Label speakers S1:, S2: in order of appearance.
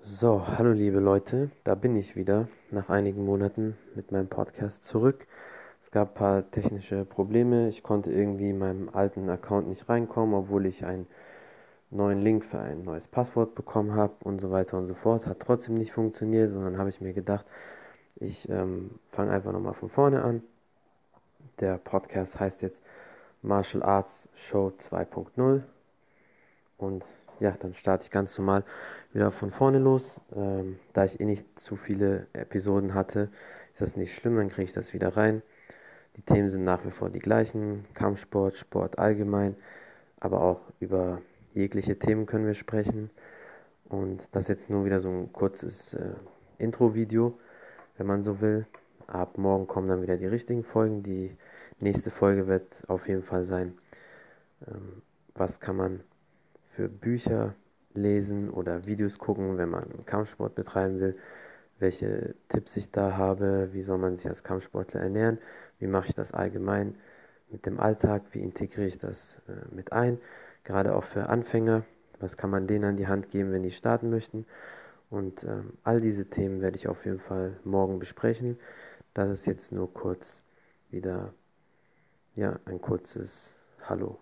S1: So, hallo liebe Leute, da bin ich wieder nach einigen Monaten mit meinem Podcast zurück. Es gab ein paar technische Probleme. Ich konnte irgendwie in meinem alten Account nicht reinkommen, obwohl ich einen neuen Link für ein neues Passwort bekommen habe und so weiter und so fort. Hat trotzdem nicht funktioniert und dann habe ich mir gedacht, ich ähm, fange einfach nochmal von vorne an. Der Podcast heißt jetzt Martial Arts Show 2.0 und ja, dann starte ich ganz normal wieder von vorne los. Ähm, da ich eh nicht zu viele Episoden hatte, ist das nicht schlimm, dann kriege ich das wieder rein. Die Themen sind nach wie vor die gleichen, Kampfsport, Sport allgemein, aber auch über jegliche Themen können wir sprechen. Und das ist jetzt nur wieder so ein kurzes äh, Intro-Video, wenn man so will. Ab morgen kommen dann wieder die richtigen Folgen. Die nächste Folge wird auf jeden Fall sein, ähm, was kann man für Bücher lesen oder Videos gucken, wenn man Kampfsport betreiben will, welche Tipps ich da habe, wie soll man sich als Kampfsportler ernähren, wie mache ich das allgemein mit dem Alltag, wie integriere ich das äh, mit ein gerade auch für Anfänger. Was kann man denen an die Hand geben, wenn die starten möchten? Und ähm, all diese Themen werde ich auf jeden Fall morgen besprechen. Das ist jetzt nur kurz wieder, ja, ein kurzes Hallo.